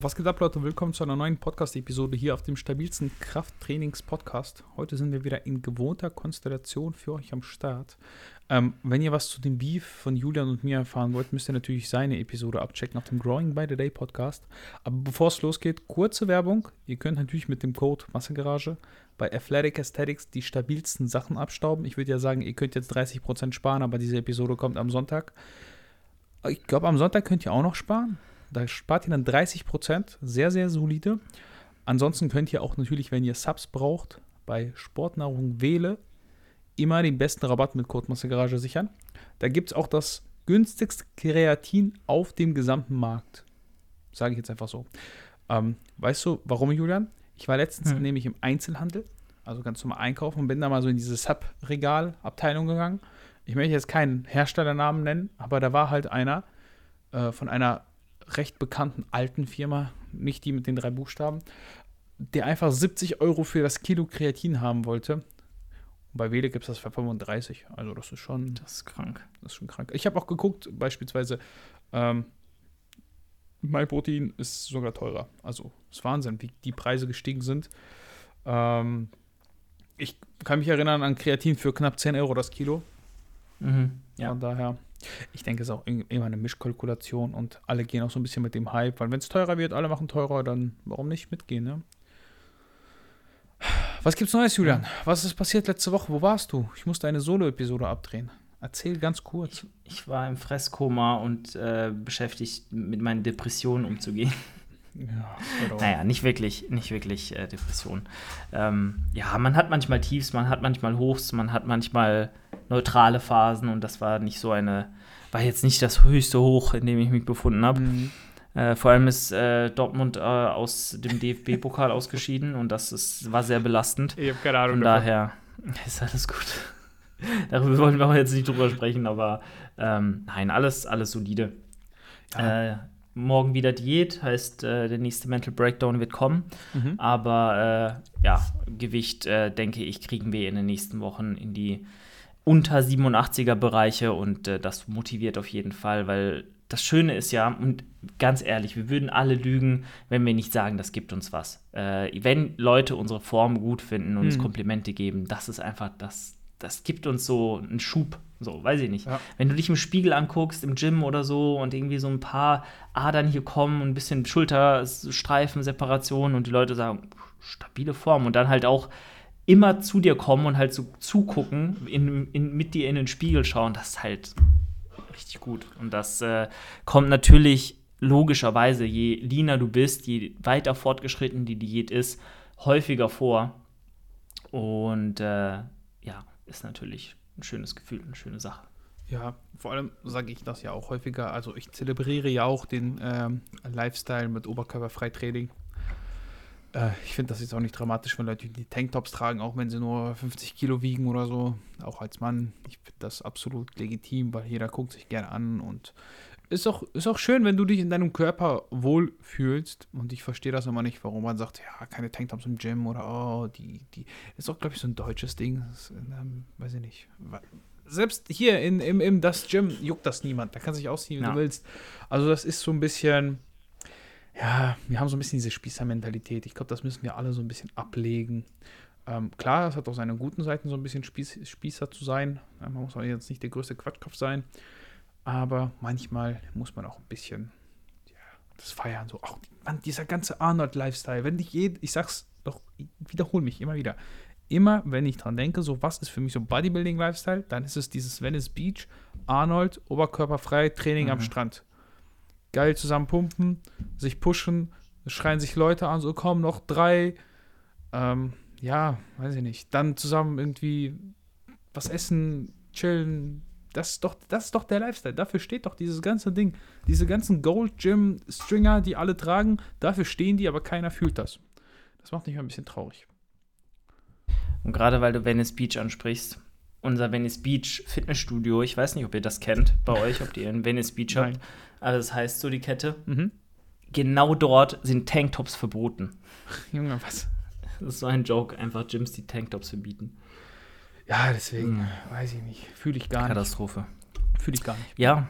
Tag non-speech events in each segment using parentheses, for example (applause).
Was geht ab, Leute? Willkommen zu einer neuen Podcast-Episode hier auf dem stabilsten Krafttrainings-Podcast. Heute sind wir wieder in gewohnter Konstellation für euch am Start. Ähm, wenn ihr was zu dem Beef von Julian und mir erfahren wollt, müsst ihr natürlich seine Episode abchecken auf dem Growing by the Day Podcast. Aber bevor es losgeht, kurze Werbung. Ihr könnt natürlich mit dem Code Massengarage bei Athletic Aesthetics die stabilsten Sachen abstauben. Ich würde ja sagen, ihr könnt jetzt 30% sparen, aber diese Episode kommt am Sonntag. Ich glaube, am Sonntag könnt ihr auch noch sparen. Da spart ihr dann 30 Prozent. Sehr, sehr solide. Ansonsten könnt ihr auch natürlich, wenn ihr Subs braucht, bei Sportnahrung Wähle immer den besten Rabatt mit Code Garage sichern. Da gibt es auch das günstigste Kreatin auf dem gesamten Markt. Sage ich jetzt einfach so. Ähm, weißt du, warum, Julian? Ich war letztens hm. nämlich im Einzelhandel, also ganz normal einkaufen und bin da mal so in diese Sub-Regal-Abteilung gegangen. Ich möchte jetzt keinen Herstellernamen nennen, aber da war halt einer äh, von einer recht bekannten alten Firma, nicht die mit den drei Buchstaben, der einfach 70 Euro für das Kilo Kreatin haben wollte. Und bei Wele gibt es das für 35. Also das ist schon. Das ist krank. Das ist schon krank. Ich habe auch geguckt, beispielsweise, ähm, MyProtein ist sogar teurer. Also ist Wahnsinn, wie die Preise gestiegen sind. Ähm, ich kann mich erinnern an Kreatin für knapp 10 Euro das Kilo. Mhm, ja. Von daher. Ich denke, es ist auch immer eine Mischkalkulation und alle gehen auch so ein bisschen mit dem Hype, weil wenn es teurer wird, alle machen teurer, dann warum nicht mitgehen, ne? Was gibt's Neues, Julian? Was ist passiert letzte Woche? Wo warst du? Ich musste eine Solo-Episode abdrehen. Erzähl ganz kurz. Ich, ich war im Fresskoma und äh, beschäftigt, mit meinen Depressionen umzugehen. Ja, (laughs) naja, nicht wirklich, nicht wirklich äh, Depression. Ähm, ja, man hat manchmal Tiefs, man hat manchmal Hochs, man hat manchmal neutrale Phasen und das war nicht so eine, war jetzt nicht das höchste Hoch, in dem ich mich befunden habe. Mhm. Äh, vor allem ist äh, Dortmund äh, aus dem DFB-Pokal (laughs) ausgeschieden und das ist, war sehr belastend. Ich habe keine Ahnung. Von daher (laughs) ist alles gut. (laughs) Darüber wollen wir jetzt nicht drüber sprechen, aber ähm, nein, alles, alles solide. Ja. Äh, morgen wieder Diät, heißt, äh, der nächste Mental Breakdown wird kommen. Mhm. Aber äh, ja, Gewicht, denke ich, kriegen wir in den nächsten Wochen in die unter 87er Bereiche und äh, das motiviert auf jeden Fall, weil das Schöne ist ja, und ganz ehrlich, wir würden alle lügen, wenn wir nicht sagen, das gibt uns was. Äh, wenn Leute unsere Form gut finden und uns Komplimente geben, das ist einfach, das, das gibt uns so einen Schub so, weiß ich nicht. Ja. Wenn du dich im Spiegel anguckst, im Gym oder so und irgendwie so ein paar Adern hier kommen und ein bisschen Schulterstreifen, Separation und die Leute sagen, stabile Form und dann halt auch immer zu dir kommen und halt so zugucken, in, in, mit dir in den Spiegel schauen, das ist halt richtig gut. Und das äh, kommt natürlich logischerweise, je leaner du bist, je weiter fortgeschritten die Diät ist, häufiger vor. Und äh, ja, ist natürlich ein schönes Gefühl, eine schöne Sache. Ja, vor allem sage ich das ja auch häufiger. Also ich zelebriere ja auch den ähm, Lifestyle mit Oberkörperfreitraining. Äh, ich finde das jetzt auch nicht dramatisch, wenn Leute die Tanktops tragen, auch wenn sie nur 50 Kilo wiegen oder so. Auch als Mann. Ich finde das absolut legitim, weil jeder guckt sich gerne an und ist auch, ist auch schön, wenn du dich in deinem Körper wohlfühlst. Und ich verstehe das immer nicht, warum man sagt, ja, keine Tanktops im Gym oder oh, die, die. Ist auch, glaube ich, so ein deutsches Ding. Das, ähm, weiß ich nicht. Selbst hier in, im, im das Gym juckt das niemand. Da kannst du dich ausziehen, wie ja. du willst. Also, das ist so ein bisschen. Ja, wir haben so ein bisschen diese Spießer-Mentalität. Ich glaube, das müssen wir alle so ein bisschen ablegen. Ähm, klar, es hat auch seine guten Seiten, so ein bisschen Spieß, Spießer zu sein. Man muss auch jetzt nicht der größte Quatschkopf sein. Aber manchmal muss man auch ein bisschen ja, das feiern. So, auch man, dieser ganze Arnold-Lifestyle. Wenn ich je, ich sag's doch, ich wiederhole mich immer wieder. Immer, wenn ich dran denke, so was ist für mich so Bodybuilding-Lifestyle, dann ist es dieses Venice Beach, Arnold, oberkörperfrei, Training mhm. am Strand. Geil zusammen pumpen, sich pushen, schreien sich Leute an, so komm, noch drei. Ähm, ja, weiß ich nicht. Dann zusammen irgendwie was essen, chillen, das ist, doch, das ist doch der Lifestyle. Dafür steht doch dieses ganze Ding. Diese ganzen Gold Gym Stringer, die alle tragen, dafür stehen die, aber keiner fühlt das. Das macht mich ein bisschen traurig. Und gerade weil du Venice Beach ansprichst, unser Venice Beach Fitnessstudio, ich weiß nicht, ob ihr das kennt bei (laughs) euch, ob ihr in Venice Beach habt. Nein. Also das heißt so die Kette. Mhm. Genau dort sind Tanktops verboten. (laughs) Junge, was? Das ist so ein Joke, einfach Gyms, die Tanktops verbieten. Ja, deswegen, mhm. weiß ich nicht. Fühle ich gar Katastrophe. nicht. Katastrophe. Fühle ich gar nicht. Ja.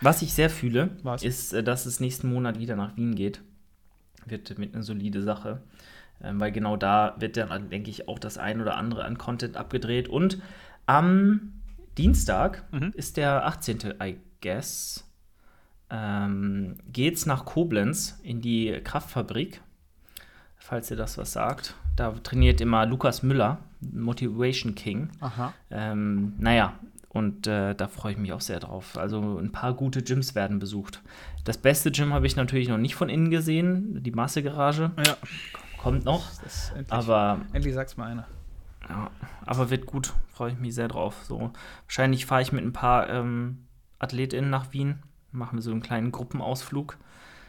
Was ich sehr fühle, Was? ist, äh, dass es nächsten Monat wieder nach Wien geht. wird, wird eine solide Sache. Ähm, weil genau da wird dann, denke ich, auch das ein oder andere an Content abgedreht. Und am Dienstag Mhm. ist der 18. I guess. Ähm, geht's nach Koblenz in die Kraftfabrik, falls ihr das was sagt. Da trainiert immer Lukas Müller, Motivation King. Aha. Ähm, naja, und äh, da freue ich mich auch sehr drauf. Also ein paar gute Gyms werden besucht. Das beste Gym habe ich natürlich noch nicht von innen gesehen, die Massegarage. Ja, Kommt noch, endlich, aber, endlich sag's mal einer. ja, aber wird gut, freue ich mich sehr drauf. So, wahrscheinlich fahre ich mit ein paar ähm, AthletInnen nach Wien, machen wir so einen kleinen Gruppenausflug.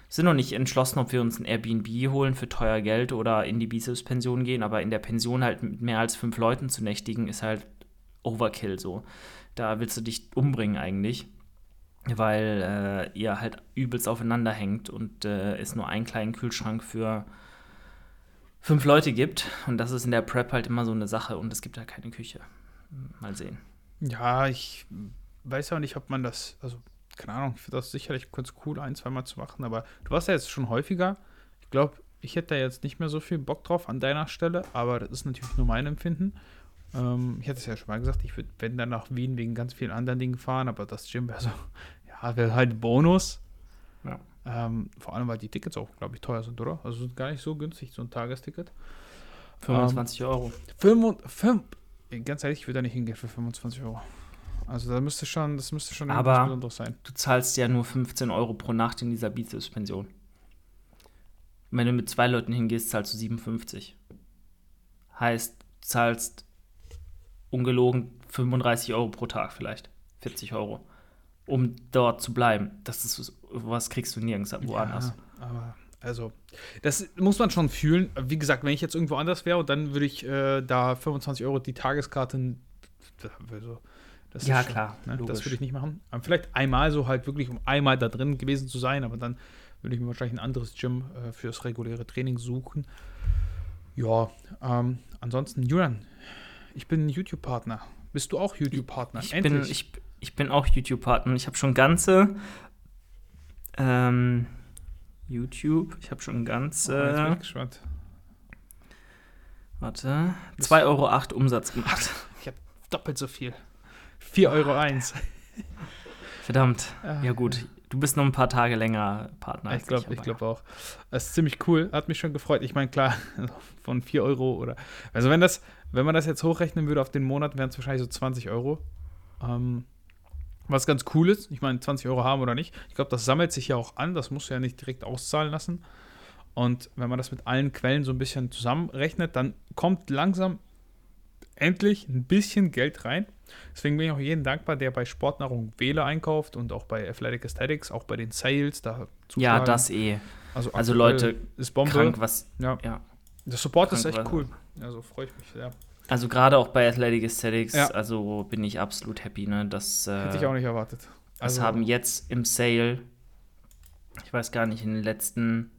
Sind noch nicht entschlossen, ob wir uns ein Airbnb holen für teuer Geld oder in die Bizeps-Pension gehen, aber in der Pension halt mit mehr als fünf Leuten zu nächtigen, ist halt Overkill so. Da willst du dich umbringen eigentlich, weil äh, ihr halt übelst aufeinander hängt und äh, es nur einen kleinen Kühlschrank für fünf Leute gibt. Und das ist in der Prep halt immer so eine Sache und es gibt halt keine Küche. Mal sehen. Ja, ich weiß auch nicht, ob man das, also keine Ahnung, ich finde das sicherlich ganz cool, ein, zweimal zu machen, aber du warst ja jetzt schon häufiger. Ich glaube, ich hätte da jetzt nicht mehr so viel Bock drauf an deiner Stelle, aber das ist natürlich nur mein Empfinden. Ähm, ich hatte es ja schon mal gesagt, ich würde, wenn dann nach Wien wegen ganz vielen anderen Dingen fahren, aber das Gym wäre so, (laughs) ja, wäre halt Bonus. Ja. Ähm, vor allem, weil die Tickets auch, glaube ich, teuer sind, oder? Also sind gar nicht so günstig, so ein Tagesticket. 25 Euro. Fünf, und- fünf, ganz ehrlich, ich würde da nicht hingehen für 25 Euro. Also da müsste schon, das müsste schon Aber- Besonderes sein. Du zahlst ja nur 15 Euro pro Nacht in dieser Bizeps-Pension. Wenn du mit zwei Leuten hingehst, zahlst du 57. Heißt, du zahlst ungelogen 35 Euro pro Tag vielleicht. 40 Euro. Um dort zu bleiben. Das ist was kriegst du nirgends woanders. Ja, aber also, das muss man schon fühlen. Wie gesagt, wenn ich jetzt irgendwo anders wäre und dann würde ich äh, da 25 Euro die Tageskarte. Also, das Ja, ist schon, klar, Ne, das würde ich nicht machen. Aber vielleicht einmal so halt wirklich, um einmal da drin gewesen zu sein, aber dann würde ich mir wahrscheinlich ein anderes Gym äh, fürs reguläre Training suchen. Ja, ähm, ansonsten, Julian, ich bin YouTube-Partner. Bist du auch YouTube-Partner? Ich bin, ich, ich bin auch YouTube-Partner. Ich habe schon ganze ähm, YouTube, ich habe schon Oh, bin ganze, ich gespannt. warte, 2,08 Euro Umsatz gemacht. Doppelt so viel. 4,01 Euro. eins. Verdammt. Ah, Ja gut, du bist noch ein paar Tage länger Partner. Ich glaube ich aber glaub auch. Das ist ziemlich cool. Hat mich schon gefreut. Ich meine, klar, (laughs) von 4 Euro oder. Also, wenn das, wenn man das jetzt hochrechnen würde auf den Monat, wären es wahrscheinlich so 20 Euro. Ähm, was ganz cool ist. Ich meine, 20 Euro haben oder nicht. Ich glaube, das sammelt sich ja auch an. Das muss ja nicht direkt auszahlen lassen. Und wenn man das mit allen Quellen so ein bisschen zusammenrechnet, dann kommt langsam endlich ein bisschen Geld rein. Deswegen bin ich auch jedem dankbar, der bei Sportnahrung Wähle einkauft und auch bei Athletic Aesthetics, auch bei den Sales da Ja, zuschlagen. das eh. Also, Also Leute, ist Bombe. Krank, was. Ja. Ja. Der Support ist krank echt war- cool. Also freue ich mich sehr. Also gerade auch bei Athletic Aesthetics, Ja. also bin ich absolut happy, ne? Das, äh, Hätte ich auch nicht erwartet. das Also, haben jetzt im Sale, ich weiß gar nicht, in den letzten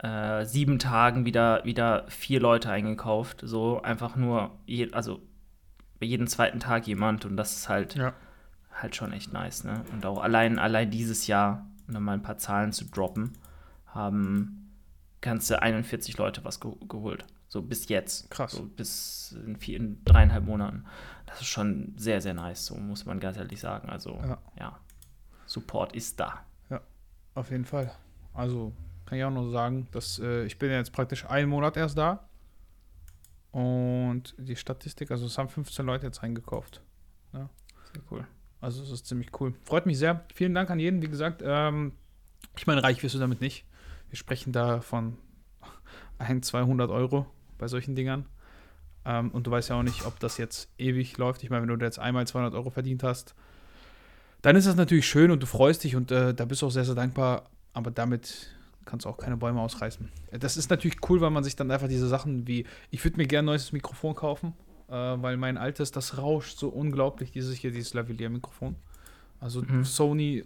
äh, sieben Tagen wieder, wieder vier Leute eingekauft. So einfach nur, je, also bei jedem zweiten Tag jemand und das ist halt, Ja. halt schon echt nice, ne? Und auch allein, allein dieses Jahr, um da mal ein paar Zahlen zu droppen, haben ganze 41 Leute was ge geholt. So bis jetzt. Krass. So bis in, vier, in dreieinhalb Monaten. Das ist schon sehr, sehr nice, so muss man ganz ehrlich sagen. Also, Ja. ja. Support ist da. Auf jeden Fall. Also kann ich auch nur sagen, dass äh, ich bin jetzt praktisch einen Monat erst da. Und die Statistik, also es haben 15 Leute jetzt eingekauft. Sehr cool. Also es ist ziemlich cool. Freut mich sehr. Vielen Dank an jeden. Wie gesagt, ähm, ich meine, reich wirst du damit nicht. Wir sprechen da von 1, 200 Euro bei solchen Dingern. Ähm, und du weißt ja auch nicht, ob das jetzt ewig läuft. Ich meine, wenn du jetzt einmal 200 Euro verdient hast, dann ist das natürlich schön und du freust dich und äh, da bist du auch sehr, sehr dankbar. Aber damit kannst du auch keine Bäume ausreißen. Äh, Das ist natürlich cool, weil man sich dann einfach diese Sachen wie, ich würde mir gerne ein neues Mikrofon kaufen, äh, weil mein altes, das rauscht so unglaublich, dieses hier, dieses Lavalier-Mikrofon. Also Mhm. Sony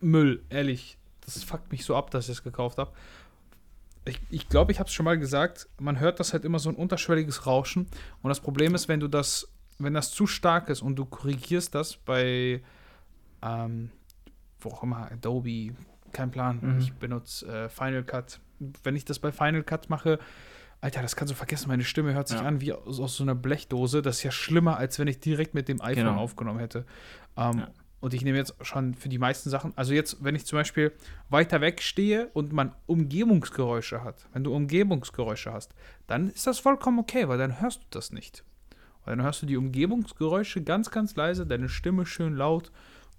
Müll, ehrlich. Das fuckt mich so ab, dass ich es gekauft habe. Ich glaube, ich, glaub, ich habe es schon mal gesagt, man hört das halt immer so ein unterschwelliges Rauschen. Und das Problem ist, wenn du das, wenn das zu stark ist und du korrigierst das bei, ähm, wo auch immer, Adobe, kein Plan, Mhm. ich benutze äh, Final Cut, wenn ich das bei Final Cut mache, Alter, das kannst du vergessen, meine Stimme hört sich Ja. an wie aus, aus so einer Blechdose. Das ist ja schlimmer, als wenn ich direkt mit dem iPhone Genau. aufgenommen hätte. Ähm, Ja. Und ich nehme jetzt schon für die meisten Sachen, also jetzt, wenn ich zum Beispiel weiter weg stehe und man Umgebungsgeräusche hat, wenn du Umgebungsgeräusche hast, dann ist das vollkommen okay, weil dann hörst du das nicht. Weil dann hörst du die Umgebungsgeräusche ganz, ganz leise, deine Stimme schön laut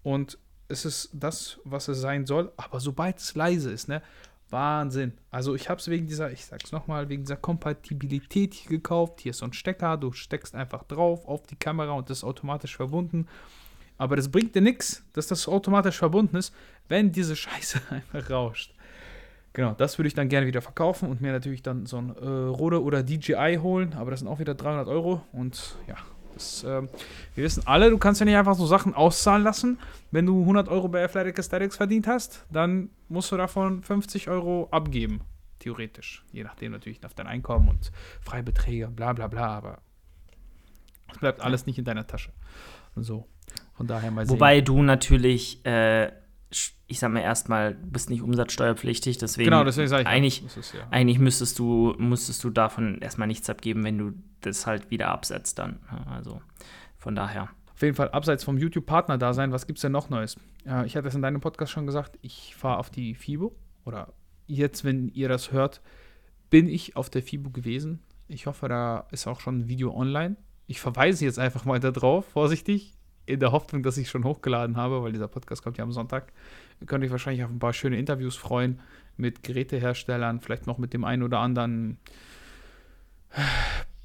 und es ist das, was es sein soll. Aber sobald es leise ist, ne, Wahnsinn. Also ich habe es wegen dieser, ich sag's nochmal, wegen dieser Kompatibilität hier gekauft. Hier ist so ein Stecker, du steckst einfach drauf auf die Kamera und das ist automatisch verbunden. Aber das bringt dir nichts, dass das automatisch verbunden ist, wenn diese Scheiße (laughs) einfach rauscht. Genau, das würde ich dann gerne wieder verkaufen und mir natürlich dann so ein äh, Rode oder DJI holen, aber das sind auch wieder 300 Euro und ja, das, ähm, wir wissen alle, du kannst ja nicht einfach so Sachen auszahlen lassen. Wenn du 100 Euro bei Athletic Aesthetics verdient hast, dann musst du davon 50 Euro abgeben, theoretisch. Je nachdem natürlich auf dein Einkommen und Freibeträge, bla bla bla, aber es bleibt alles nicht in deiner Tasche. Und so, von daher mal sehen. Wobei du natürlich, äh, ich sag mal erstmal, du bist nicht umsatzsteuerpflichtig, deswegen, genau, deswegen sage ich, ja, eigentlich, das ist ja. eigentlich müsstest du, müsstest du davon erstmal nichts abgeben, wenn du das halt wieder absetzt dann. Ja, Also von daher. Auf jeden Fall abseits vom YouTube-Partner da sein, was gibt's denn noch Neues? Ja, ich hatte es in deinem Podcast schon gesagt, ich fahre auf die FIBO oder jetzt, wenn ihr das hört, bin ich auf der FIBO gewesen. Ich hoffe, da ist auch schon ein Video online. Ich verweise jetzt einfach mal da drauf, vorsichtig, in der Hoffnung, dass ich schon hochgeladen habe, weil dieser Podcast kommt ja am Sonntag. Ihr könnt euch wahrscheinlich auf ein paar schöne Interviews freuen mit Geräteherstellern, vielleicht noch mit dem einen oder anderen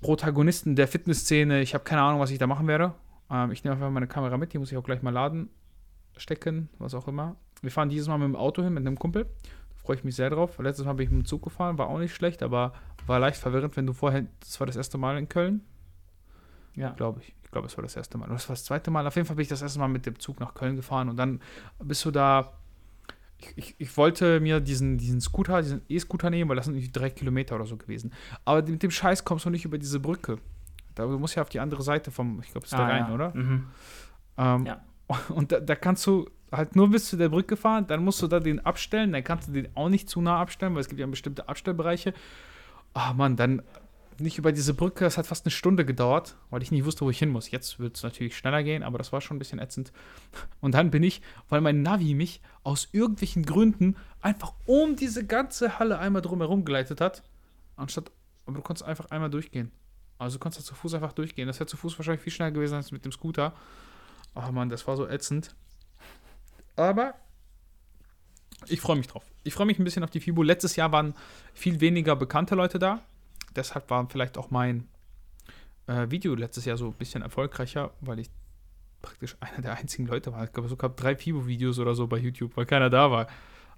Protagonisten der Fitnessszene. Ich habe keine Ahnung, was ich da machen werde. Ähm, ich nehme einfach meine Kamera mit, die muss ich auch gleich mal laden, stecken, was auch immer. Wir fahren dieses Mal mit dem Auto hin, mit einem Kumpel. Da freue ich mich sehr drauf. Letztes Mal bin ich mit dem Zug gefahren, war auch nicht schlecht, aber war leicht verwirrend, wenn du vorher, das war das erste Mal in Köln, Ja. glaube ich. Ich glaube, es war das erste Mal. Oder das war das zweite Mal. Auf jeden Fall bin ich das erste Mal mit dem Zug nach Köln gefahren und dann bist du da. Ich, ich, ich wollte mir diesen, diesen Scooter, diesen E-Scooter nehmen, weil das sind irgendwie drei Kilometer oder so gewesen. Aber mit dem Scheiß kommst du nicht über diese Brücke. Da du musst ja auf die andere Seite vom, ich glaube, es ist der Ah, Rhein, ja. oder? Mhm. Ähm, Ja. (laughs) Und da, da kannst du halt nur bis zu der Brücke fahren, dann musst du da den abstellen, dann kannst du den auch nicht zu nah abstellen, weil es gibt ja bestimmte Abstellbereiche. Ah Mann, dann nicht über diese Brücke, das hat fast eine Stunde gedauert, weil ich nicht wusste, wo ich hin muss. Jetzt wird es natürlich schneller gehen, aber das war schon ein bisschen ätzend. Und dann bin ich, weil mein Navi mich aus irgendwelchen Gründen einfach um diese ganze Halle einmal drumherum geleitet hat, anstatt, aber du konntest einfach einmal durchgehen. Also du konntest zu Fuß einfach durchgehen. Das wäre zu Fuß wahrscheinlich viel schneller gewesen als mit dem Scooter. Oh Mann, das war so ätzend. Aber ich freue mich drauf. Ich freue mich ein bisschen auf die FIBO. Letztes Jahr waren viel weniger bekannte Leute da. Deshalb war vielleicht auch mein äh, Video letztes Jahr so ein bisschen erfolgreicher, weil ich praktisch einer der einzigen Leute war. Ich glaube, gab drei FIBO-Videos oder so bei YouTube, weil keiner da war.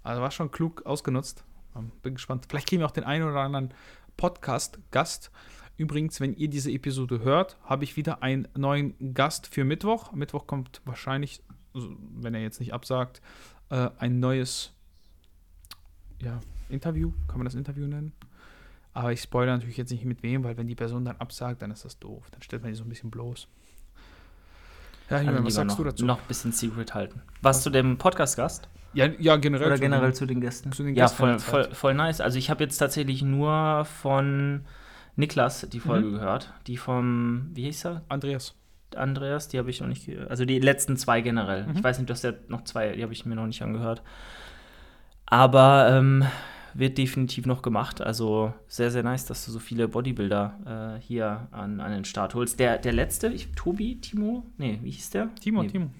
Also war schon klug ausgenutzt. Ähm, bin gespannt. Vielleicht kriegen wir auch den einen oder anderen Podcast-Gast. Übrigens, wenn ihr diese Episode hört, habe ich wieder einen neuen Gast für Mittwoch. Mittwoch kommt wahrscheinlich, wenn er jetzt nicht absagt, äh, ein neues ja, Interview. Kann man das Interview nennen? Aber ich spoilere natürlich jetzt nicht mit wem, weil wenn die Person dann absagt, dann ist das doof. Dann stellt man die so ein bisschen bloß. Ja, Also Julian, was sagst noch, du dazu? noch ein bisschen Secret halten. Was zu dem Podcast-Gast? Ja, ja, generell. Oder zu den- generell zu den Gästen? zu den ja, Gästen voll, voll, voll nice. Also ich habe jetzt tatsächlich nur von Niklas die Folge Mhm. gehört. Die vom, wie hieß er? Andreas. Andreas, die habe ich noch nicht gehört. Also die letzten zwei generell. Mhm. Ich weiß nicht, du hast ja noch zwei, die habe ich mir noch nicht angehört. Aber ähm, wird definitiv noch gemacht. Also sehr, sehr nice, dass du so viele Bodybuilder äh, hier an, an den Start holst. Der, der letzte, ich, Tobi, Timo? Nee, wie hieß der? Timo, nee, Timo.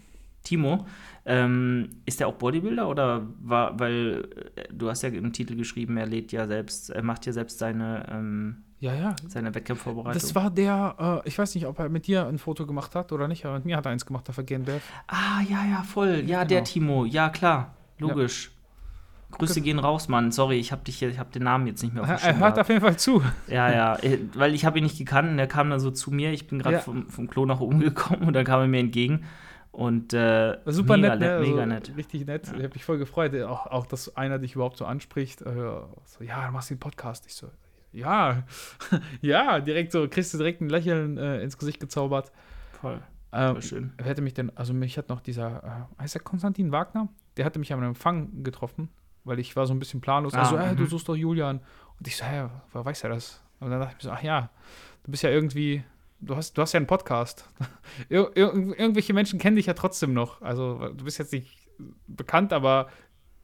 Timo, ähm, ist der auch Bodybuilder oder war, weil äh, du hast ja im Titel geschrieben, er lädt ja selbst, er macht ja selbst seine, ähm, Ja, ja. seine Wettkampfvorbereitung. Das war der, äh, ich weiß nicht, ob er mit dir ein Foto gemacht hat oder nicht, aber mit mir hat er eins gemacht, der Vergehen Berg. ah, ja, ja, voll. Ja, Genau. der Timo. Ja, klar. Logisch. Grüße gehen raus, Mann. Sorry, ich habe dich hier, ich habe den Namen jetzt nicht mehr Er, er hört auf jeden Fall zu. Ja, ja, äh, weil ich habe ihn nicht gekannt und er kam dann so zu mir. Ich bin gerade Ja. vom, vom Klo nach oben gekommen und dann kam er mir entgegen. Und äh, Super mega nett, ne? Also, mega nett. Richtig nett. Ja. Ich habe mich voll gefreut. Auch, auch, dass einer dich überhaupt so anspricht. Äh, so, ja, du machst den Podcast. Ich so, ja, (laughs) ja, direkt so, kriegst du direkt ein Lächeln äh, ins Gesicht gezaubert. Voll, Ähm, schön. wer hätte mich denn, also mich hat noch dieser, äh, heißt der Konstantin Wagner? Der hatte mich am Empfang getroffen. Weil ich war so ein bisschen planlos. Ah, also, äh, du mhm. suchst doch Julian. Und ich so, hä, woher weiß er das? Und dann dachte ich mir so, ach ja, du bist ja irgendwie, du hast, du hast ja einen Podcast. (laughs) Ir ir irgendwelche Menschen kennen dich ja trotzdem noch. Also, du bist jetzt nicht bekannt, aber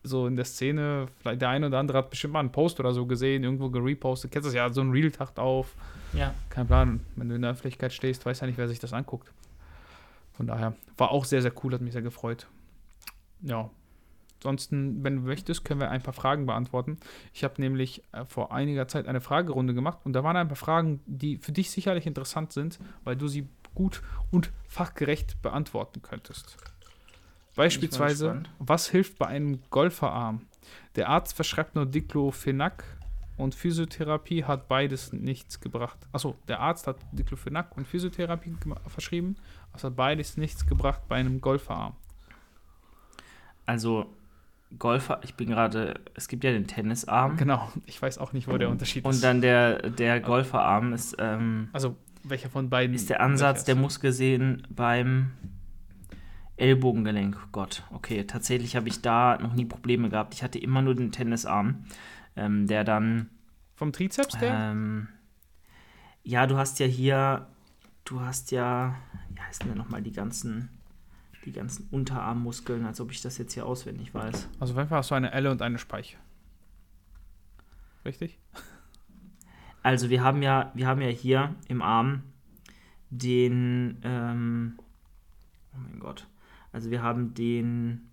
so in der Szene, vielleicht der eine oder andere hat bestimmt mal einen Post oder so gesehen, irgendwo gerepostet. Kennst du das ja, so ein Reel taucht auf. Ja. Kein Plan. Wenn du in der Öffentlichkeit stehst, weiß ja nicht, wer sich das anguckt. Von daher war auch sehr, sehr cool, hat mich sehr gefreut. Ja. Ansonsten, wenn du möchtest, können wir ein paar Fragen beantworten. Ich habe nämlich äh, vor einiger Zeit eine Fragerunde gemacht und da waren ein paar Fragen, die für dich sicherlich interessant sind, weil du sie gut und fachgerecht beantworten könntest. Beispielsweise, was hilft bei einem Golferarm? Der Arzt verschreibt nur Diclofenac und Physiotherapie hat beides nichts gebracht. Achso, der Arzt hat Diclofenac und Physiotherapie verschrieben, es hat beides nichts gebracht bei einem Golferarm. Also, Golfer, ich bin gerade, es gibt ja den Tennisarm. Genau, ich weiß auch nicht, wo der Unterschied ist. Und dann der, der Golferarm ist, ähm, also, welcher von beiden? ist der Ansatz der welcher Muskeln beim Ellbogengelenk. Gott, okay. Tatsächlich habe ich da noch nie Probleme gehabt. Ich hatte immer nur den Tennisarm, ähm, der dann. Vom Trizeps, der? Ähm, ja, du hast ja hier, du hast ja, wie heißen denn nochmal die ganzen, die ganzen Unterarmmuskeln, als ob ich das jetzt hier auswendig weiß. Also, Fall hast du eine Elle und eine Speiche. Richtig? Also wir haben ja, wir haben ja hier im Arm den, ähm, oh mein Gott, also wir haben den,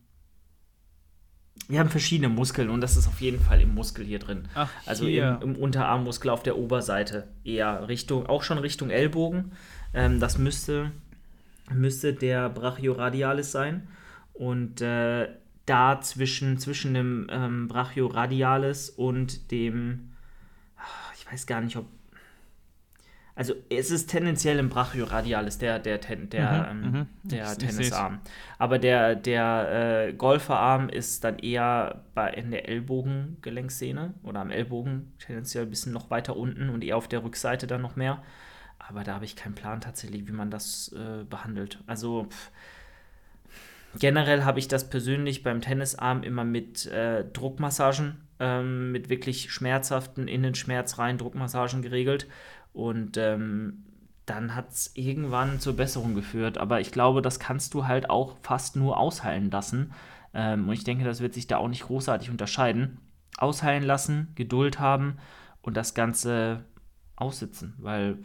wir haben verschiedene Muskeln und das ist auf jeden Fall im Muskel hier drin. Ach, Also hier. im, im Unterarmmuskel auf der Oberseite eher Richtung, auch schon Richtung Ellbogen. Ähm, das müsste, müsste der Brachioradialis sein. Und äh, da zwischen, zwischen dem ähm, Brachioradialis und dem, ah, ich weiß gar nicht, ob. Also es ist tendenziell im Brachioradialis, der, der, Ten- der, Mhm, ähm, mhm. der Ich- ich seh's. Tennisarm. Aber der, der äh, Golferarm ist dann eher bei, in der Ellbogengelenksehne oder am Ellbogen, tendenziell ein bisschen noch weiter unten und eher auf der Rückseite dann noch mehr. Aber da habe ich keinen Plan tatsächlich, wie man das äh, behandelt. Also pff, generell habe ich das persönlich beim Tennisarm immer mit äh, Druckmassagen, ähm, mit wirklich schmerzhaften, in den Schmerz rein Druckmassagen geregelt. Und ähm, dann hat es irgendwann zur Besserung geführt. Aber ich glaube, das kannst du halt auch fast nur ausheilen lassen. Ähm, und ich denke, das wird sich da auch nicht großartig unterscheiden. Ausheilen lassen, Geduld haben und das Ganze aussitzen. Weil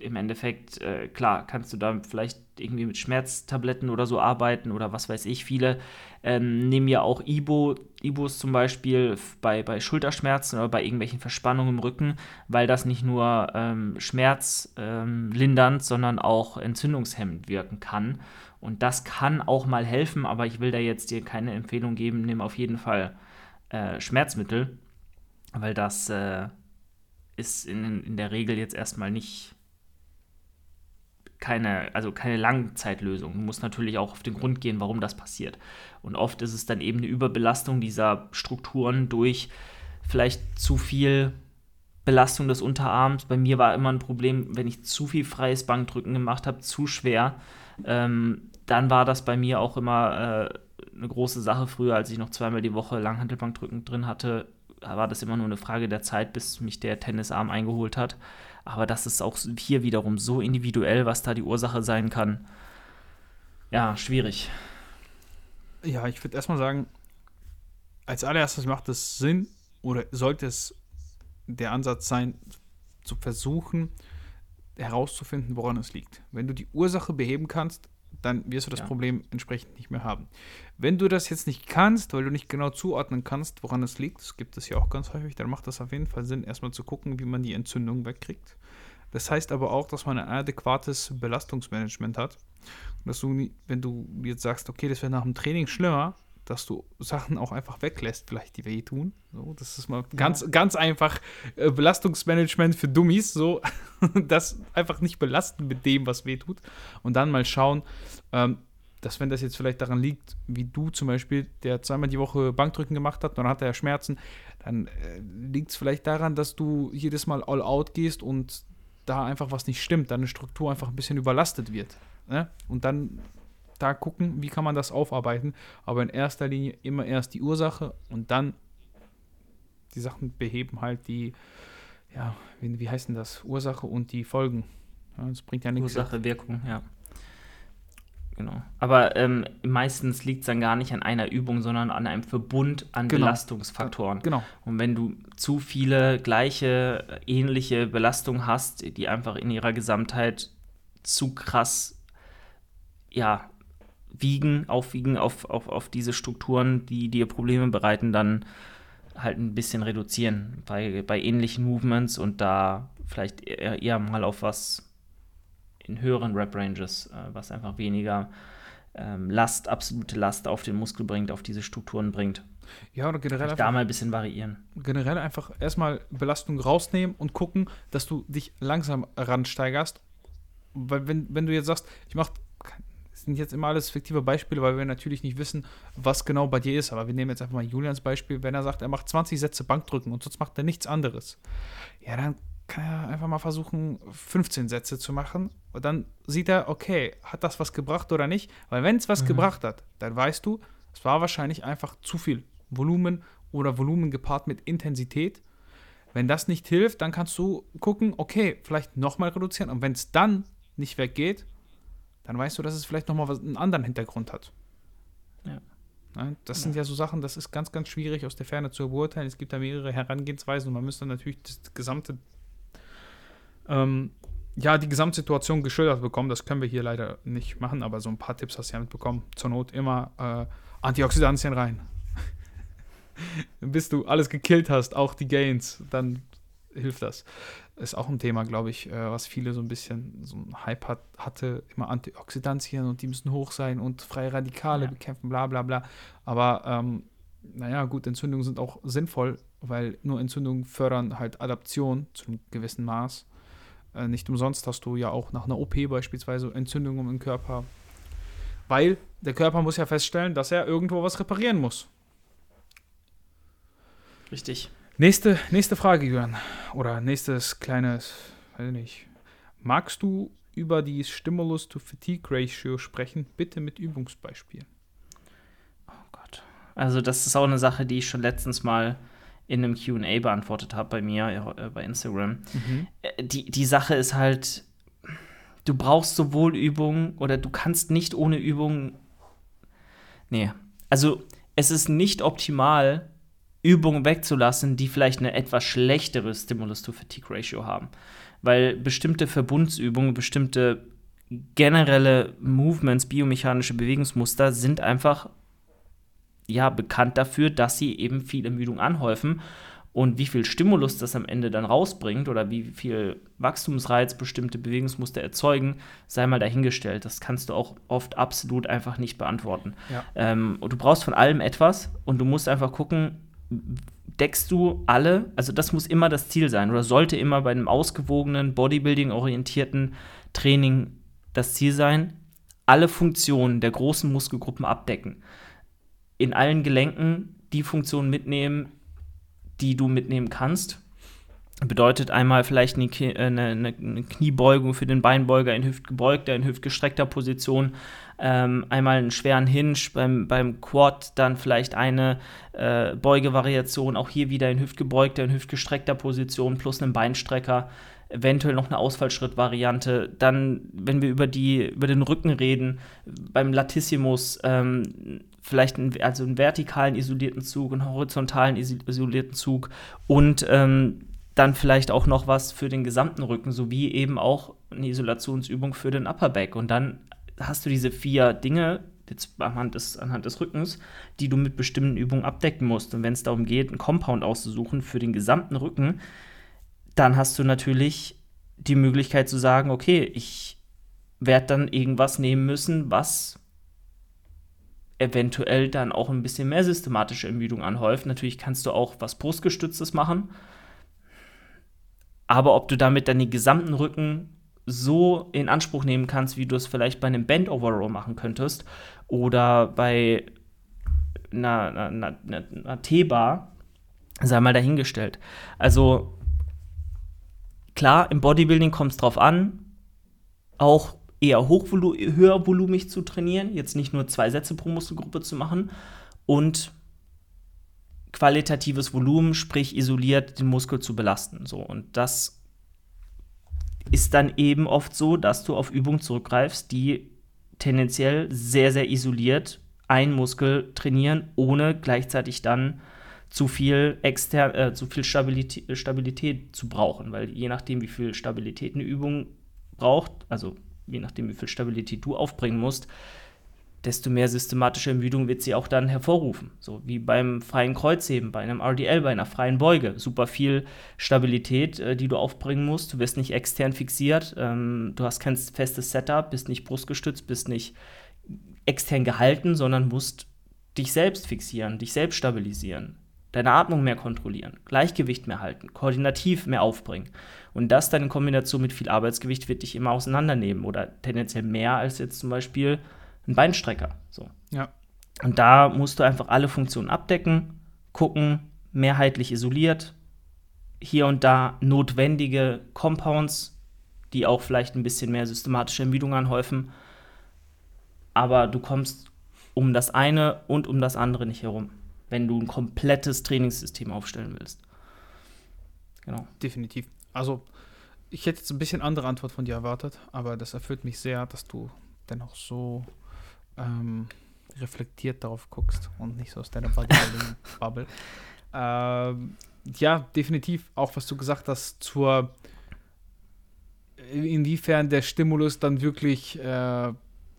im Endeffekt, äh, klar, kannst du da vielleicht irgendwie mit Schmerztabletten oder so arbeiten oder was weiß ich. Viele ähm, nehmen ja auch Ibo, Ibos zum Beispiel bei, bei Schulterschmerzen oder bei irgendwelchen Verspannungen im Rücken, weil das nicht nur ähm, schmerzlindernd, ähm, sondern auch entzündungshemmend wirken kann. Und das kann auch mal helfen, aber ich will da jetzt dir keine Empfehlung geben, nimm auf jeden Fall äh, Schmerzmittel, weil das äh, ist in, in der Regel jetzt erstmal nicht keine, also keine Langzeitlösung. Du musst natürlich auch auf den Grund gehen, warum das passiert. Und oft ist es dann eben eine Überbelastung dieser Strukturen durch vielleicht zu viel Belastung des Unterarms. Bei mir war immer ein Problem, wenn ich zu viel freies Bankdrücken gemacht habe, zu schwer, ähm, dann war das bei mir auch immer äh, eine große Sache. Früher, als ich noch zweimal die Woche Langhantelbankdrücken drin hatte, war das immer nur eine Frage der Zeit, bis mich der Tennisarm eingeholt hat. Aber das ist auch hier wiederum so individuell, was da die Ursache sein kann. Ja, schwierig. Ja, ich würde erstmal sagen, als allererstes macht es Sinn oder sollte es der Ansatz sein, zu versuchen, herauszufinden, woran es liegt. Wenn du die Ursache beheben kannst, dann wirst du das Ja. Problem entsprechend nicht mehr haben. Wenn du das jetzt nicht kannst, weil du nicht genau zuordnen kannst, woran es liegt, das gibt es ja auch ganz häufig, dann macht das auf jeden Fall Sinn, erstmal zu gucken, wie man die Entzündung wegkriegt. Das heißt aber auch, dass man ein adäquates Belastungsmanagement hat. Und dass du, wenn du jetzt sagst, okay, das wäre nach dem Training schlimmer, dass du Sachen auch einfach weglässt, vielleicht die wehtun. So, das ist mal ganz, ganz einfach äh, Belastungsmanagement für Dummies, so (laughs) das einfach nicht belasten mit dem, was wehtut. Und dann mal schauen, ähm, dass wenn das jetzt vielleicht daran liegt, wie du zum Beispiel, der zweimal die Woche Bankdrücken gemacht hat, dann hat er ja Schmerzen, dann äh, liegt es vielleicht daran, dass du jedes Mal all out gehst und da einfach was nicht stimmt, deine Struktur einfach ein bisschen überlastet wird. Ne? Und dann da gucken, wie kann man das aufarbeiten. Aber in erster Linie immer erst die Ursache und dann die Sachen beheben halt die, ja, wie, wie heißt denn das? Ursache und die Folgen. Ja, das bringt ja nichts. Ursache, Wirkung, ja. Genau. Aber ähm, meistens liegt es dann gar nicht an einer Übung, sondern an einem Verbund an Genau. Belastungsfaktoren. Genau. Und wenn du zu viele gleiche, äh, ähnliche Belastungen hast, die einfach in ihrer Gesamtheit zu krass, ja, wiegen, aufwiegen auf, auf, auf diese Strukturen, die dir Probleme bereiten, dann halt ein bisschen reduzieren bei, bei ähnlichen Movements und da vielleicht eher, eher mal auf was in höheren Rep-Ranges, äh, was einfach weniger ähm, Last, absolute Last auf den Muskel bringt, auf diese Strukturen bringt. Ja, oder generell Da einfach, mal ein bisschen variieren. generell einfach erstmal Belastung rausnehmen und gucken, dass du dich langsam ransteigerst. Weil wenn, wenn du jetzt sagst, ich mache, sind jetzt immer alles fiktive Beispiele, weil wir natürlich nicht wissen, was genau bei dir ist. Aber wir nehmen jetzt einfach mal Julians Beispiel. Wenn er sagt, er macht 20 Sätze Bankdrücken und sonst macht er nichts anderes. Ja, dann kann er einfach mal versuchen, 15 Sätze zu machen. Und dann sieht er, okay, hat das was gebracht oder nicht? Weil wenn es was Mhm. gebracht hat, dann weißt du, es war wahrscheinlich einfach zu viel Volumen oder Volumen gepaart mit Intensität. Wenn das nicht hilft, dann kannst du gucken, okay, vielleicht nochmal reduzieren. Und wenn es dann nicht weggeht, dann weißt du, dass es vielleicht nochmal einen anderen Hintergrund hat. Ja. Ne, Das sind ja so Sachen, das ist ganz, ganz schwierig aus der Ferne zu beurteilen. Es gibt da mehrere Herangehensweisen und man müsste natürlich das gesamte, ähm, ja, die Gesamtsituation geschildert bekommen. Das können wir hier leider nicht machen, aber so ein paar Tipps hast du ja mitbekommen. Zur Not immer äh, Antioxidantien rein. (laughs) Bis du alles gekillt hast, auch die Gains, dann hilft das. Ist auch ein Thema, glaube ich, äh, was viele so ein bisschen so ein Hype hat, hatte, immer Antioxidantien und die müssen hoch sein und freie Radikale Ja. bekämpfen, bla bla bla. Aber ähm, naja, gut, Entzündungen sind auch sinnvoll, weil nur Entzündungen fördern halt Adaption zu einem gewissen Maß. Äh, nicht umsonst hast du ja auch nach einer OP beispielsweise Entzündungen im Körper. Weil der Körper muss ja feststellen, dass er irgendwo was reparieren muss. Richtig. Nächste, nächste Frage, Jörn. Oder nächstes kleines, weiß ich nicht. Magst du über die Stimulus-to-Fatigue-Ratio sprechen? Bitte mit Übungsbeispielen. Oh Gott. Also, das ist auch eine Sache, die ich schon letztens mal in einem QA beantwortet habe bei mir, äh, bei Instagram. Äh, Die, die Sache ist halt, du brauchst sowohl Übungen oder du kannst nicht ohne Übungen. Nee. Also, es ist nicht optimal, Übungen wegzulassen, die vielleicht eine etwas schlechtere Stimulus-to-Fatigue-Ratio haben. Weil bestimmte Verbundsübungen, bestimmte generelle Movements, biomechanische Bewegungsmuster sind einfach ja bekannt dafür, dass sie eben viel Ermüdung anhäufen. Und wie viel Stimulus das am Ende dann rausbringt oder wie viel Wachstumsreiz bestimmte Bewegungsmuster erzeugen, sei mal dahingestellt. Das kannst du auch oft absolut einfach nicht beantworten. Ja. Ähm, und du brauchst von allem etwas und du musst einfach gucken, deckst du alle, also das muss immer das Ziel sein oder sollte immer bei einem ausgewogenen, Bodybuilding-orientierten Training das Ziel sein, alle Funktionen der großen Muskelgruppen abdecken. In allen Gelenken die Funktionen mitnehmen, die du mitnehmen kannst. Bedeutet einmal vielleicht äh, eine, eine, eine Kniebeugung für den Beinbeuger in hüftgebeugter, in hüftgestreckter Position, ähm, einmal einen schweren Hinge beim, beim Quad, dann vielleicht eine äh, Beugevariation, auch hier wieder in hüftgebeugter, in hüftgestreckter Position plus einen Beinstrecker, eventuell noch eine Ausfallschrittvariante. Dann, wenn wir über, die, über den Rücken reden, beim Latissimus ähm, vielleicht einen, also einen vertikalen isolierten Zug, einen horizontalen isolierten Zug und ähm, dann vielleicht auch noch was für den gesamten Rücken, sowie eben auch eine Isolationsübung für den Upper Back. Und dann hast du diese vier Dinge jetzt anhand des, anhand des Rückens, die du mit bestimmten Übungen abdecken musst. Und wenn es darum geht, einen Compound auszusuchen für den gesamten Rücken, dann hast du natürlich die Möglichkeit zu sagen, okay, ich werde dann irgendwas nehmen müssen, was eventuell dann auch ein bisschen mehr systematische Ermüdung anhäuft. Natürlich kannst du auch was Brustgestütztes machen, aber ob du damit dann den gesamten Rücken so in Anspruch nehmen kannst, wie du es vielleicht bei einem Bend Overrow machen könntest oder bei einer, einer, einer, einer T-Bar, sei mal dahingestellt. Also klar, im Bodybuilding kommt es drauf an, auch eher hochvolu höhervolumig zu trainieren, jetzt nicht nur zwei Sätze pro Muskelgruppe zu machen und qualitatives Volumen, sprich isoliert den Muskel zu belasten. So und das ist dann eben oft so, dass du auf Übungen zurückgreifst, die tendenziell sehr sehr isoliert einen Muskel trainieren, ohne gleichzeitig dann zu viel extern, äh, zu viel Stabilität, Stabilität zu brauchen, weil je nachdem, wie viel Stabilität eine Übung braucht, also je nachdem, wie viel Stabilität du aufbringen musst, desto mehr systematische Ermüdung wird sie auch dann hervorrufen. So wie beim freien Kreuzheben, bei einem RDL, bei einer freien Beuge. Super viel Stabilität, äh, die du aufbringen musst. Du wirst nicht extern fixiert, ähm, du hast kein festes Setup, bist nicht brustgestützt, bist nicht extern gehalten, sondern musst dich selbst fixieren, dich selbst stabilisieren deine Atmung mehr kontrollieren, Gleichgewicht mehr halten, koordinativ mehr aufbringen. Und das dann in Kombination mit viel Arbeitsgewicht wird dich immer auseinandernehmen oder tendenziell mehr als jetzt zum Beispiel ein Beinstrecker. So. Ja. Und da musst du einfach alle Funktionen abdecken, gucken, mehrheitlich isoliert, hier und da notwendige Compounds, die auch vielleicht ein bisschen mehr systematische Ermüdung anhäufen. Aber du kommst um das eine und um das andere nicht herum wenn du ein komplettes Trainingssystem aufstellen willst. Genau. Definitiv. Also, ich hätte jetzt ein bisschen andere Antwort von dir erwartet, aber das erfüllt mich sehr, dass du dennoch so ähm, reflektiert darauf guckst und nicht so aus deiner Bubble. (laughs) ähm, ja, definitiv auch, was du gesagt hast, zur inwiefern der Stimulus dann wirklich äh,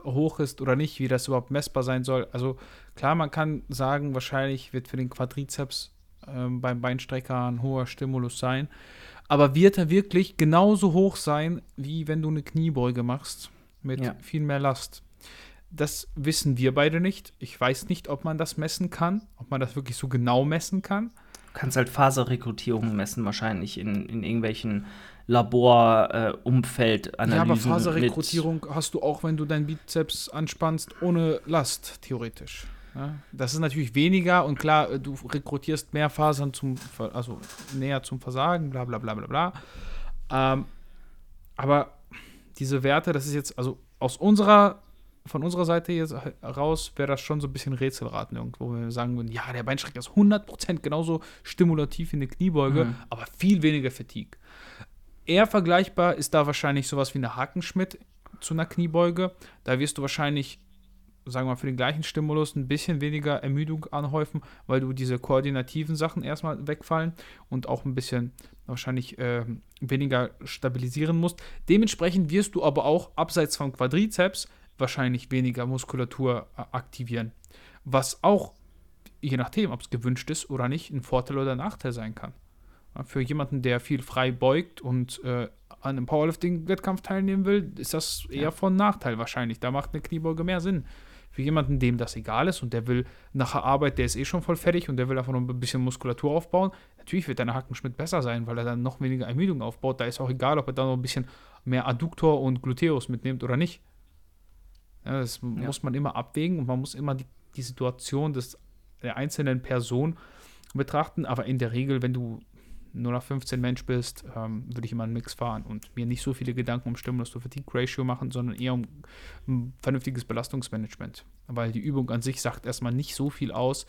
hoch ist oder nicht, wie das überhaupt messbar sein soll. Also klar, man kann sagen, wahrscheinlich wird für den Quadrizeps ähm, beim Beinstrecker ein hoher Stimulus sein. Aber wird er wirklich genauso hoch sein, wie wenn du eine Kniebeuge machst mit ja. viel mehr Last? Das wissen wir beide nicht. Ich weiß nicht, ob man das messen kann, ob man das wirklich so genau messen kann. Du kannst halt Faserrekrutierung messen, wahrscheinlich in, in irgendwelchen Laborumfeldanalysen. Äh, ja, aber Faserrekrutierung hast du auch, wenn du deinen Bizeps anspannst, ohne Last, theoretisch. Ja, das ist natürlich weniger und klar, du rekrutierst mehr Fasern zum, also näher zum Versagen, bla bla bla bla bla. Ähm, aber diese Werte, das ist jetzt, also aus unserer, von unserer Seite jetzt raus, wäre das schon so ein bisschen Rätselraten irgendwo, wo wir sagen würden, ja, der Beinstrecker ist 100% genauso stimulativ wie eine Kniebeuge, mhm. aber viel weniger Fatigue. Eher vergleichbar ist da wahrscheinlich sowas wie eine Hakenschmidt zu einer Kniebeuge. Da wirst du wahrscheinlich, sagen wir mal, für den gleichen Stimulus ein bisschen weniger Ermüdung anhäufen, weil du diese koordinativen Sachen erstmal wegfallen und auch ein bisschen wahrscheinlich äh, weniger stabilisieren musst. Dementsprechend wirst du aber auch abseits vom Quadrizeps wahrscheinlich weniger Muskulatur äh, aktivieren. Was auch, je nachdem, ob es gewünscht ist oder nicht, ein Vorteil oder ein Nachteil sein kann. Für jemanden, der viel frei beugt und äh, an einem Powerlifting-Wettkampf teilnehmen will, ist das eher ja. von Nachteil wahrscheinlich. Da macht eine Kniebeuge mehr Sinn. Für jemanden, dem das egal ist und der will nach der Arbeit, der ist eh schon voll fertig und der will einfach noch ein bisschen Muskulatur aufbauen, natürlich wird deine Hackenschmidt besser sein, weil er dann noch weniger Ermüdung aufbaut. Da ist auch egal, ob er dann noch ein bisschen mehr Adduktor und Gluteus mitnimmt oder nicht. Ja, das ja. muss man immer abwägen und man muss immer die, die Situation des, der einzelnen Person betrachten. Aber in der Regel, wenn du nur nach 15 Mensch bist, ähm, würde ich immer einen Mix fahren und mir nicht so viele Gedanken um Stimulus to Fatigue Ratio machen, sondern eher um ein vernünftiges Belastungsmanagement. Weil die Übung an sich sagt erstmal nicht so viel aus,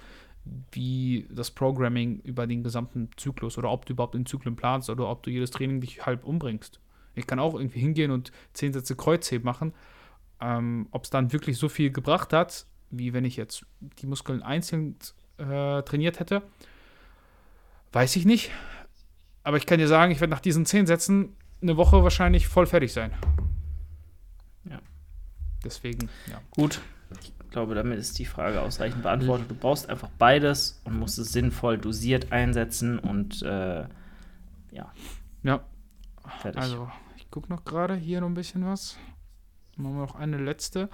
wie das Programming über den gesamten Zyklus oder ob du überhaupt in Zyklen planst oder ob du jedes Training dich halb umbringst. Ich kann auch irgendwie hingehen und 10 Sätze Kreuzheben machen. Ähm, ob es dann wirklich so viel gebracht hat, wie wenn ich jetzt die Muskeln einzeln äh, trainiert hätte, weiß ich nicht. Aber ich kann dir sagen, ich werde nach diesen zehn Sätzen eine Woche wahrscheinlich voll fertig sein. Ja. Deswegen, ja. Gut. Ich glaube, damit ist die Frage ausreichend beantwortet. Du brauchst einfach beides und musst es sinnvoll dosiert einsetzen und äh, ja. Ja. Fertig. Also, ich gucke noch gerade hier noch ein bisschen was. Machen wir noch eine letzte.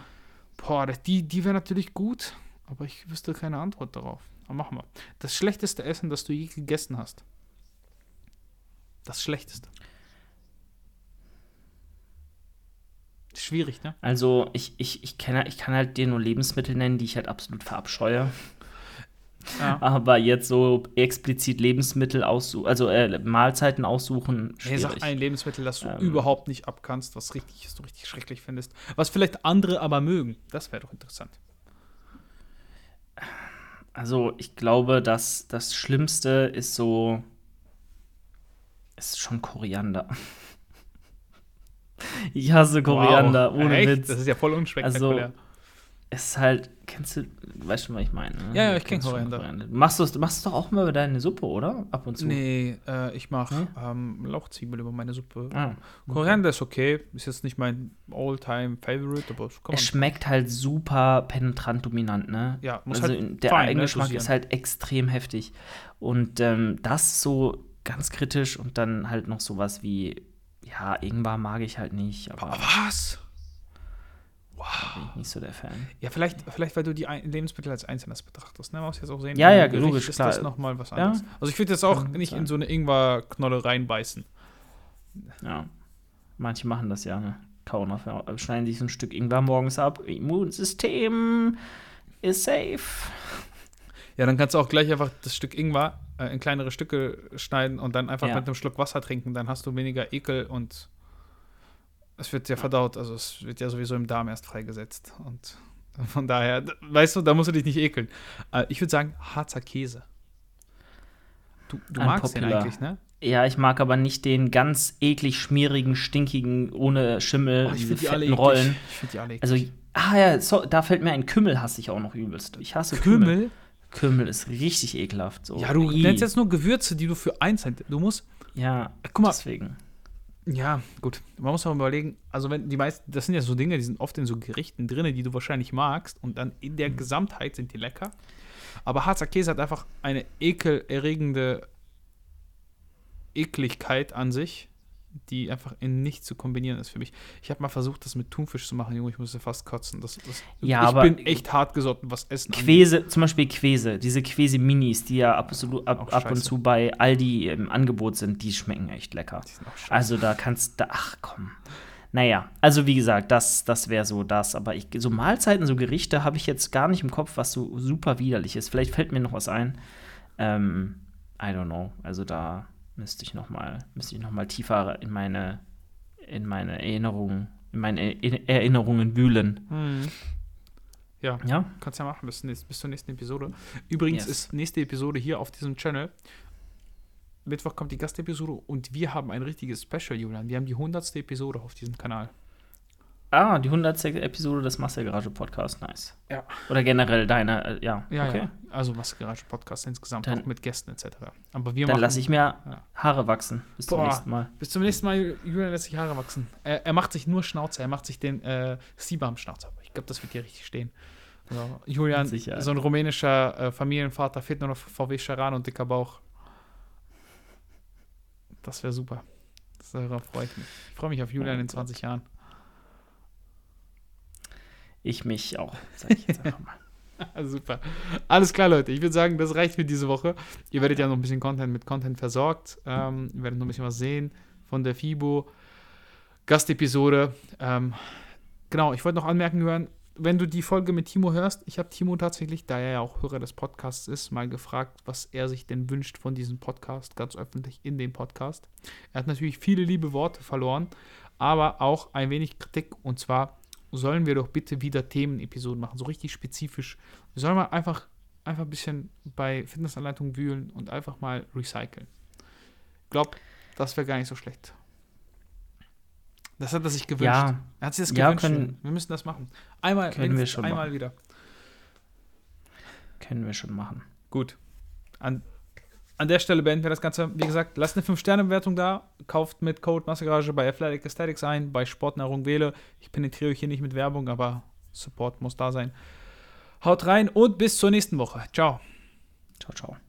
Boah, die, die wäre natürlich gut, aber ich wüsste keine Antwort darauf. Aber machen wir. Das schlechteste Essen, das du je gegessen hast. Das Schlechteste. Schwierig, ne? Also, ich, ich, ich, kenn, ich kann halt dir nur Lebensmittel nennen, die ich halt absolut verabscheue. Ja. Aber jetzt so explizit Lebensmittel aussuchen, also äh, Mahlzeiten aussuchen, schwierig. Nee, sag ein Lebensmittel, das du ähm. überhaupt nicht abkannst, was richtig, was du richtig schrecklich findest. Was vielleicht andere aber mögen. Das wäre doch interessant. Also, ich glaube, dass das Schlimmste ist so. ist schon Koriander. (laughs) ich hasse Koriander, wow. ohne Echt? Witz. Das ist ja voll unspektakulär. Also, es ist halt, kennst du, weißt du, was ich meine? Ne? Ja, ja, ich kenne Koriander. Koriander. Machst du es machst doch auch mal über deine Suppe, oder? Ab und zu. Nee, äh, ich mache hm? ähm, Lauchzwiebel über meine Suppe. Ah, okay. Koriander ist okay, ist jetzt nicht mein All-Time-Favorite, aber es Es schmeckt halt super penetrant dominant, ne? Ja, muss also halt der fein, eigene ne, Geschmack ist halt extrem heftig. Und ähm, das so ganz kritisch und dann halt noch sowas wie, ja, Ingwer mag ich halt nicht. Aber was? Wow. Bin ich nicht so der Fan. Ja, vielleicht, vielleicht weil du die Lebensmittel als Einzelnes betrachtest. Ne? Man muss jetzt auch sehen, ja, ja, logisch, ist klar. das nochmal was anderes. Ja? Also ich würde jetzt auch nicht in so eine Ingwer-Knolle reinbeißen. Ja, manche machen das ja, ne? Kauen auf, schneiden sich so ein Stück Ingwer morgens ab. Immunsystem ist safe. Ja, dann kannst du auch gleich einfach das Stück Ingwer äh, in kleinere Stücke schneiden und dann einfach ja. mit einem Schluck Wasser trinken. Dann hast du weniger Ekel und es wird ja verdaut, also es wird ja sowieso im Darm erst freigesetzt. Und (laughs) von daher, weißt du, da musst du dich nicht ekeln. Äh, ich würde sagen, Harzer Käse. Du, du magst den eigentlich, ne? Ja, ich mag aber nicht den ganz eklig schmierigen, stinkigen, ohne Schimmel, oh, ich diese fetten die Rollen. Ich finde die alle eklig. Also, ah ja, so, da fällt mir ein Kümmel hasse ich auch noch übelst. Ich hasse Kümmel. Kümmel, Kümmel ist richtig ekelhaft. So. Ja, du I. nennst jetzt nur Gewürze, die du für eins Du musst. Ja, guck mal. Deswegen. Ja, gut. Man muss auch überlegen, also wenn die meisten, das sind ja so Dinge, die sind oft in so Gerichten drin, die du wahrscheinlich magst und dann in der mhm. Gesamtheit sind die lecker. Aber Harzer Käse hat einfach eine ekelerregende Ekligkeit an sich die einfach in nichts zu kombinieren ist für mich. Ich habe mal versucht, das mit Thunfisch zu machen, Junge, ich musste fast kotzen. Das, das, ja, ich aber bin echt hart gesotten, was Essen Quäse, angeht. zum Beispiel Quäse, diese Quäse-Minis, die ja absolut, ab, ab, und zu bei Aldi im Angebot sind, die schmecken echt lecker. Also da kannst du, ach komm. Naja, also wie gesagt, das, das wäre so das. Aber ich, so Mahlzeiten, so Gerichte habe ich jetzt gar nicht im Kopf, was so super widerlich ist. Vielleicht fällt mir noch was ein. Ähm, I don't know. Also da müsste ich noch mal, müsste ich noch mal tiefer in meine, in meine Erinnerungen, in meine Erinnerungen wühlen. Hm. Ja, ja, kannst ja machen bis, bis zur nächsten Episode. Übrigens yes. ist nächste Episode hier auf diesem Channel. Mittwoch kommt die Gastepisode und wir haben ein richtiges Special, Julian. Wir haben die 100. Episode auf diesem Kanal. Ah, die 100. Episode des Massegarage Podcast, nice. Ja. Oder generell deine, äh, ja. Ja, okay. Ja. Also Massegarage Podcast insgesamt, dann, auch mit Gästen etc. Aber wir dann lasse ich mir ja. Haare wachsen. Bis Boah, zum nächsten Mal. Bis zum nächsten Mal, Julian lässt sich Haare wachsen. Er, er macht sich nur Schnauze, er macht sich den äh, Seabam-Schnauzer. Ich glaube, das wird dir richtig stehen. Also, Julian, Sicher. so ein rumänischer äh, Familienvater, fehlt nur noch VW Charan und dicker Bauch. Das wäre super. Darauf freue ich mich. Ich freue mich auf Julian in 20 Jahren. Ich mich auch, sag ich jetzt einfach mal. (laughs) Super. Alles klar, Leute. Ich würde sagen, das reicht für diese Woche. Ihr werdet ja noch ein bisschen Content mit Content versorgt. Ähm, ihr werdet noch ein bisschen was sehen von der FIBO. Gastepisode. Ähm, genau, ich wollte noch anmerken, hören, wenn du die Folge mit Timo hörst, ich habe Timo tatsächlich, da er ja auch Hörer des Podcasts ist, mal gefragt, was er sich denn wünscht von diesem Podcast, ganz öffentlich in dem Podcast. Er hat natürlich viele liebe Worte verloren, aber auch ein wenig Kritik und zwar sollen wir doch bitte wieder Themenepisoden machen, so richtig spezifisch. Wir sollen mal einfach, einfach ein bisschen bei Fitnessanleitungen wühlen und einfach mal recyceln. Ich glaube, das wäre gar nicht so schlecht. Das hat er sich gewünscht. Ja. Er hat sich das gewünscht. Ja, können, wir müssen das machen. Einmal, können wir schon einmal machen. wieder. Können wir schon machen. Gut. An an der Stelle beenden wir das Ganze. Wie gesagt, lasst eine 5-Sterne-Bewertung da. Kauft mit Code Massegarage bei Athletic Aesthetics ein, bei Sportnahrung wähle. Ich penetriere euch hier nicht mit Werbung, aber Support muss da sein. Haut rein und bis zur nächsten Woche. Ciao. Ciao, ciao.